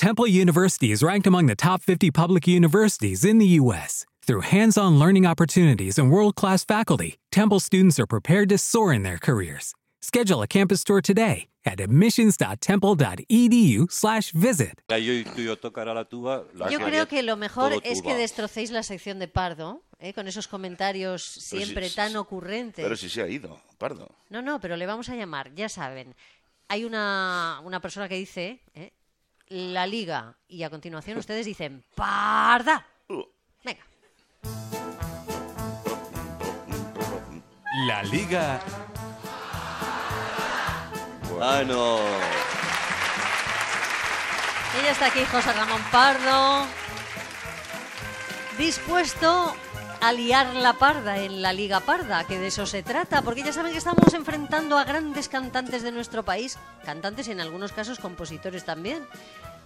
Temple University is ranked among the top 50 public universities in the U.S. Through hands on learning opportunities and world class faculty, Temple students are prepared to soar in their careers. Schedule a campus tour today at admissions.temple.edu/slash visit. Yo creo que lo mejor es que destrocéis la sección de Pardo, ¿eh? con esos comentarios siempre si- tan ocurrentes. Pero si se ha ido, Pardo. No, no, pero le vamos a llamar, ya saben. Hay una, una persona que dice ¿eh? La liga y a continuación ustedes dicen parda. Venga. La Liga Ah, no. Ella está aquí, José Ramón Pardo, dispuesto a liar la parda en la Liga Parda, que de eso se trata, porque ya saben que estamos enfrentando a grandes cantantes de nuestro país, cantantes y en algunos casos compositores también,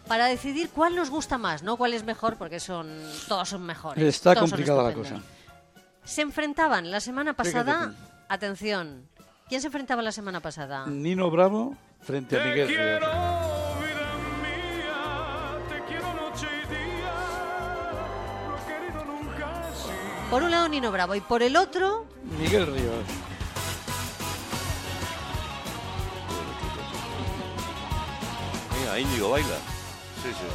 para decidir cuál nos gusta más, no cuál es mejor, porque son todos son mejores. Está todos complicada la cosa. Se enfrentaban la semana pasada, Fíjate atención, ¿quién se enfrentaba la semana pasada? Nino Bravo frente a Miguel Ríos. Por un lado Nino Bravo y por el otro Miguel Ríos. Mira, Íñigo baila. Sí, sí.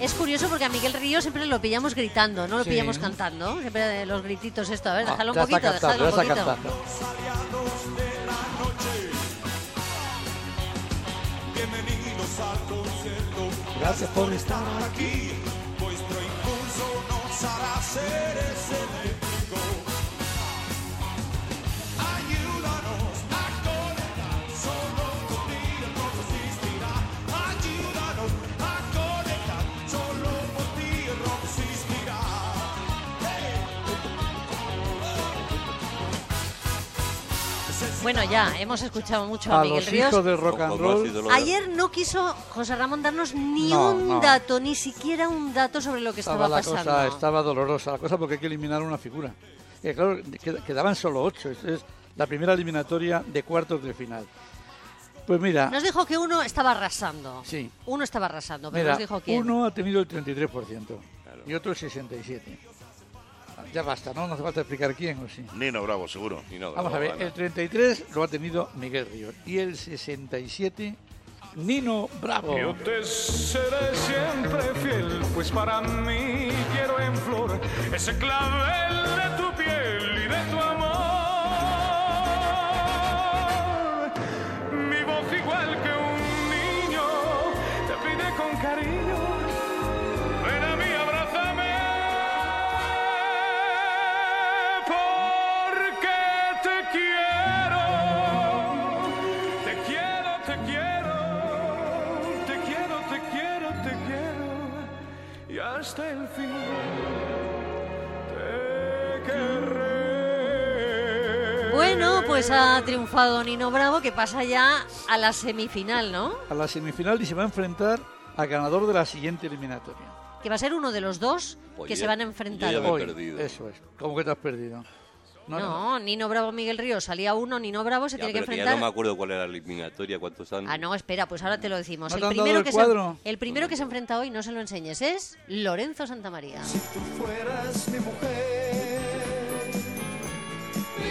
Es curioso porque a Miguel Río siempre lo pillamos gritando, no lo Sí. pillamos cantando. Siempre los grititos esto. A ver, Ah, déjalo un poquito, déjalo un ya está poquito. cantando. Gracias por estar aquí. Bueno, ya, hemos escuchado mucho a, A Miguel los Ríos. hijos del rock and roll. Ayer no quiso José Ramón darnos ni No, un no. dato, ni siquiera un dato sobre lo que Estaba estaba la pasando. cosa, estaba dolorosa la cosa porque hay que eliminar una figura. Y claro, qued- quedaban solo ocho. Es la primera eliminatoria de cuartos de final. Pues mira, Nos dijo que uno estaba arrasando. Sí. Uno estaba arrasando, pero mira nos dijo quién. uno ha tenido el 33% y otro el 67%. Ya basta, ¿no? No hace falta explicar quién o sí. Nino Bravo, seguro. Vamos a ver, el 33 lo ha tenido Miguel Ríos y el 67 Nino Bravo. Yo te seré siempre fiel, pues para mí quiero en flor ese clavel de tu hasta el fin te querré. Bueno, pues ha triunfado Nino Bravo, que pasa ya a la semifinal, ¿no? A la semifinal y se va a enfrentar al ganador de la siguiente eliminatoria. Que va a ser uno de los dos que se van a yo enfrentar. ya me he Hoy, perdido. Eso es. ¿Cómo que te has perdido? No, Nino Bravo, Miguel Ríos, salía uno, Nino Bravo se Ya, tiene que pero que ya enfrentar. no me acuerdo cuál era la eliminatoria, cuántos han... Ah, no, espera, pues ahora te lo decimos. ¿No el, primero el que cuadro? Se, el primero que se enfrenta hoy, no se lo enseñes, es Lorenzo Santamaría. fueras mi mujer, mi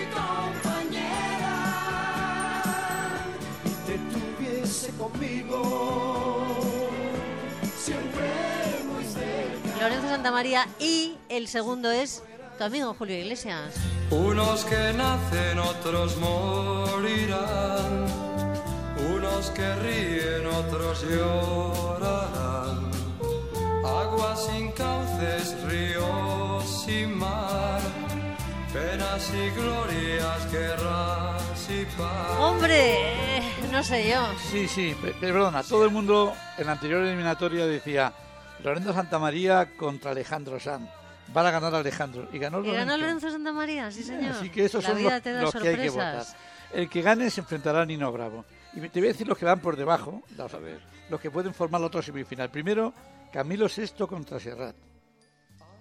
compañera, y te tuviese conmigo, siempre muy cerca. Lorenzo Santamaría y el segundo es tu amigo Julio Iglesias. Unos que nacen, otros morirán. Unos que ríen, otros llorarán. Agua sin cauces, ríos sin mar. Penas y glorias, guerras y paz. Hombre, no sé yo. Sí, sí, pe- pe- perdona. Todo el mundo en la anterior eliminatoria decía Lorenzo Santamaría contra Alejandro Sanz. Van a ganar Alejandro. Y ganó ¿Y Lorenzo. ganó Lorenzo Santamaría? Sí, señor. Así que esos La son los, que hay que votar. El que gane se enfrentará a Nino Bravo. Y te voy a decir los que van por debajo, los, los que pueden formar la otra semifinal. Primero, Camilo VI contra Serrat.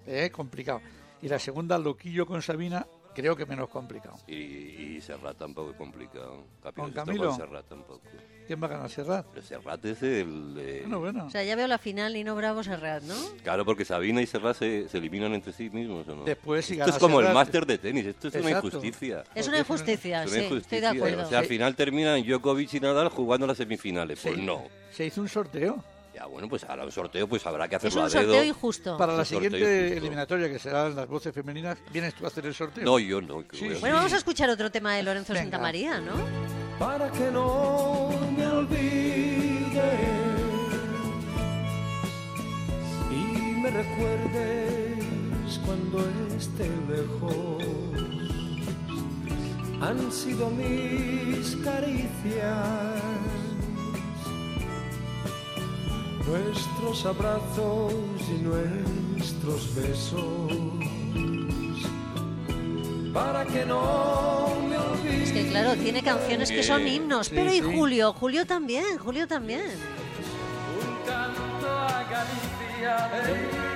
Eh, complicado. Y la segunda, Loquillo con Sabina, creo que menos complicado. Y, y Serrat tampoco es complicado. ¿Con Capitán Camilo? Serrat tampoco. ¿Quién va a ganar Serrat? Pero Serrat es el... de- Bueno, bueno. O sea, ya veo la final y no Bravo Serrat, ¿no? Claro, porque Sabina y Serrat se, se eliminan entre sí mismos, ¿o no? Después, si esto gana es como el máster de tenis, esto es una injusticia. Es una injusticia, Es sí, una estoy de injusticia. acuerdo. O sea, al final terminan Djokovic y Nadal jugando las semifinales. Pues Sí. no. Se hizo un sorteo Ya, bueno, pues ahora un sorteo, pues habrá que Es hacerlo un a dedo. sorteo injusto. para la siguiente eliminatoria, que serán las voces femeninas. ¿Vienes tú a hacer el sorteo? No, yo no. Sí, Bueno, vamos a escuchar otro tema de Lorenzo Venga. Santa María, ¿no? para que no me olvide y me recuerdes cuando esté lejos. Han sido mis caricias, nuestros abrazos y nuestros besos, para que no me olvide. Es que claro, tiene canciones que son himnos. Sí, Pero y sí. Julio, Julio también, Julio también. Un canto a Galicia, hey,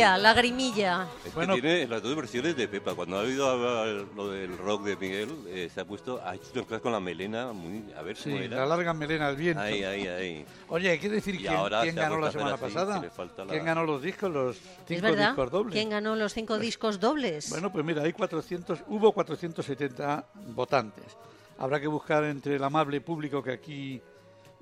Lagrimilla, lagrimilla. Es que Bueno. tiene las dos versiones de Pepa. Cuando ha oído hablar lo del rock de Miguel, eh, se ha puesto, ha hecho cosas con la melena muy... A ver Sí, cómo la larga melena al viento. Ahí, ahí, ahí. Oye, hay que decir quién, ahora quién se ganó la semana así, pasada. que la- ¿Quién ganó los discos, los ¿Es cinco verdad? discos dobles? ¿Quién ganó los cinco discos dobles? Bueno, pues mira, hay 400, hubo 470 votantes. Habrá que buscar entre el amable público que aquí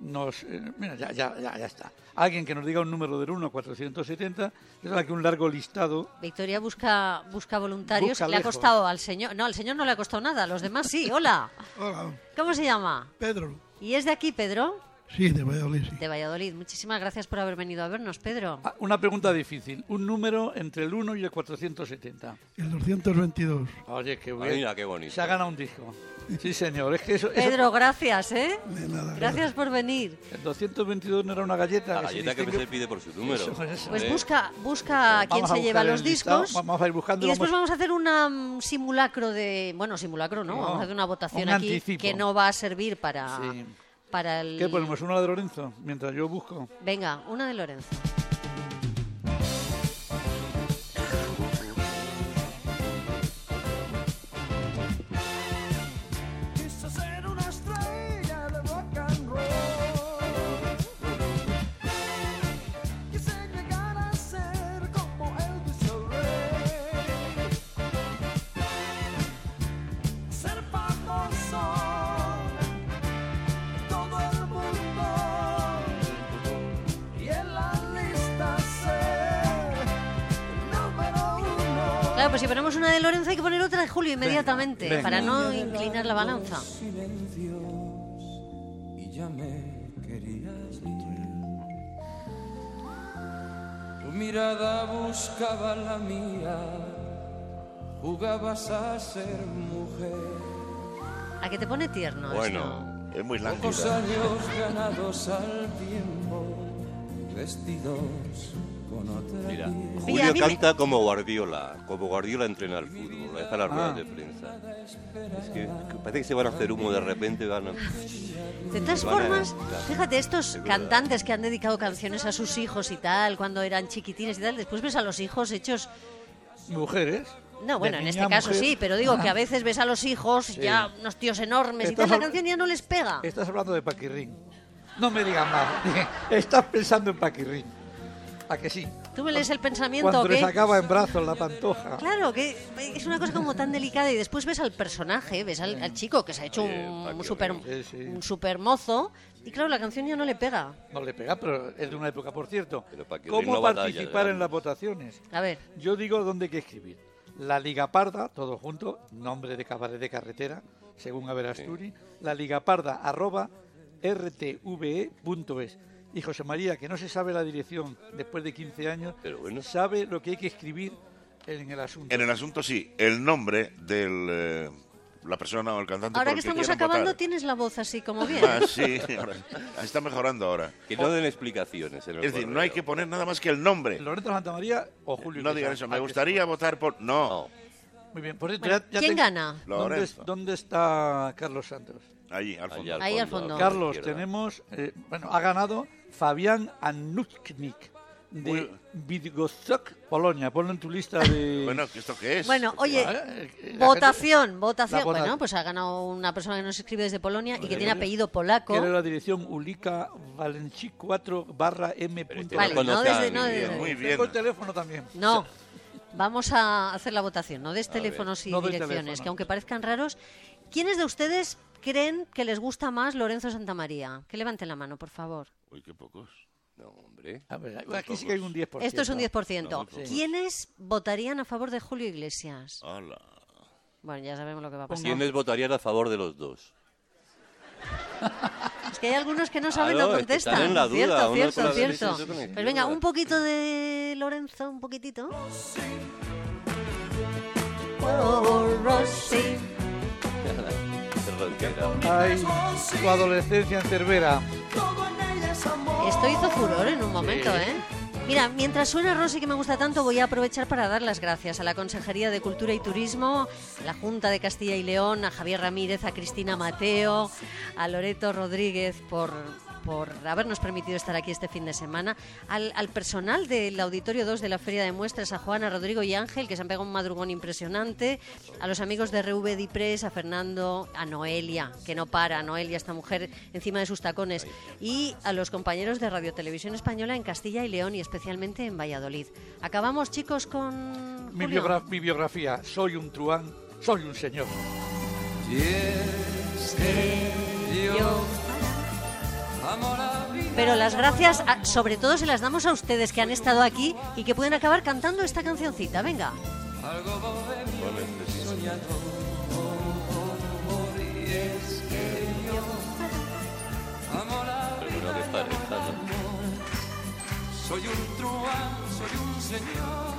nos... eh, mira, ya, ya, ya, ya está. Alguien que nos diga un número del 1 a 470. Es aquí un largo listado. Victoria busca, busca voluntarios. Busca le ha costado al señor. No, al señor no le ha costado nada. A los demás sí. Hola. Hola, ¿Cómo se llama? Pedro. ¿Y es de aquí, Pedro? Sí, de Valladolid, sí. De Valladolid. Muchísimas gracias por haber venido a vernos, Pedro. Ah, Una pregunta difícil. Un número entre el 1 y el 470. El 222. Oye, qué bien. mira, qué bonito. Se ha ganado un disco. Sí, señor. Es que eso... eso- Pedro, gracias, ¿eh? De nada. Gracias por venir. el 222 no era una galleta. La que se galleta que distingue- se pide por su número. Eso, eso. Pues ¿Eh? busca, busca quién se lleva los listado, discos. Vamos a ir buscando. Y después vamos- vamos a hacer un simulacro de. Bueno, simulacro no, No, vamos a hacer una votación un aquí anticipo. que no va a servir para, Sí. Para el. ¿Qué ponemos? ¿Una de Lorenzo? Mientras yo busco. Venga, una de Lorenzo. Claro, pues si ponemos una de Lorenzo hay que poner otra de Julio inmediatamente venga. para no inclinar la balanza. y ya me querías ir. Tu mirada buscaba la mía, jugabas a ser mujer. ¿A que te pone tierno Bueno, Es muy Pocos lánguida. años ganados al tiempo, vestidos mira. Julio canta como Guardiola, como Guardiola entrena al fútbol, deja las ruedas Ah. de prensa. Es que, que parece que se van a hacer humo de repente, van a... De todas formas, fíjate, estos cantantes que han dedicado canciones a sus hijos y tal, cuando eran chiquitines y tal, después ves a los hijos hechos Mujeres. No, bueno, en este caso mujer. sí, pero digo que a Ah. veces ves a los hijos ya unos tíos enormes y Estás tal, la canción ya no les pega. Estás hablando de Paquirrín. No me digas más. Estás pensando en Paquirrín. ¿A que sí? ¿Tú me lees el pensamiento Cuando o le sacaba en brazos la pantoja. Claro, que es una cosa como tan delicada y después ves al personaje, ves al, al chico que se ha hecho Oye, un, Paquirrín. super, Sí, sí. un super mozo y claro, la canción ya no le pega. No le pega, pero es de una época, por cierto. Pero ¿Cómo no participar en las votaciones? A ver, Yo digo dónde hay que escribir. La Liga Parda, todo junto, nombre de cabaret de carretera, según Averasturi. La Liga Parda, arroba rtve.es. Y José María, que no se sabe la dirección después de 15 años, Pero bueno. sabe lo que hay que escribir en el asunto. En el asunto sí, el nombre de la persona o el cantante. Ahora por que el estamos acabando, votar. tienes la voz así como bien. Ah, sí, ahora- está mejorando ahora. Que no den explicaciones en el Es decir, no hay que poner nada más que el nombre. Loreto Santamaría o Julio No digan eso, me que gustaría votar por... No. Muy bien, por cierto, Bueno, ya- ya ¿Quién tengo- gana? ¿Dónde, Lorenzo. dónde está Carlos Santos? Allí, al fondo. Ahí al fondo. Carlos, tenemos, eh, bueno, ha ganado Fabián Anuchnik de Uy. Bydgoszcz, Polonia. Ponlo en tu lista de... Bueno, ¿esto qué es? Bueno, oye, Eh, eh, la votación, votación. vota- Bueno, pues ha ganado una persona que nos escribe desde Polonia y que tiene apellido polaco. Quiero la dirección Ulica Valenci 4 barra M. Este Vale, no desde- no desde- Muy bien. Tengo el teléfono también. No. Vamos a hacer la votación, no des ver, teléfonos y no direcciones, que aunque parezcan raros, ¿quiénes de ustedes creen que les gusta más Lorenzo Santamaría? Que levanten la mano, por favor. Uy, qué pocos. No, hombre. A ver, aquí sí que hay un 10%. Esto es un 10%. No, pocos. ¿Quiénes votarían a favor de Julio Iglesias? Hala. Bueno, ya sabemos lo que va a pasar. ¿Quiénes votarían a favor de los dos? Es que hay algunos que no saben, Claro, no es que están contestan. en la duda, cierto, uno cierto, cierto. Pues venga, un poquito de Lorenzo, un poquitito. Oh, Rosy. Ay, tu adolescencia en Cervera. Esto hizo furor en un momento, ¿eh? Mira, mientras suena Rosy, que me gusta tanto, voy a aprovechar para dar las gracias a la Consejería de Cultura y Turismo, a la Junta de Castilla y León, a Javier Ramírez, a Cristina Mateo, a Loreto Rodríguez por, por habernos permitido estar aquí este fin de semana, al, al personal del Auditorio 2 de la Feria de Muestras, a Juana, Rodrigo y Ángel, que se han pegado un madrugón impresionante, a los amigos de RV Dipress, a Fernando, a Noelia, que no para, Noelia, esta mujer encima de sus tacones, y a los compañeros de Radio Televisión Española en Castilla y León y especialmente en Valladolid. Acabamos, chicos, con. Mi, biogra- mi biografía. Soy un truán, soy un señor. Pero las gracias, a- sobre todo, se las damos a ustedes que han estado aquí y que pueden acabar cantando esta cancioncita. Venga. Soy un truán, soy un señor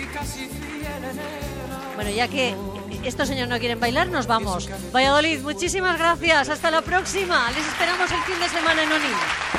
y casi fiel en el Bueno, ya que estos señores no quieren bailar, nos vamos. Valladolid, muchísimas gracias. Hasta la próxima. Les esperamos el fin de semana en Onim.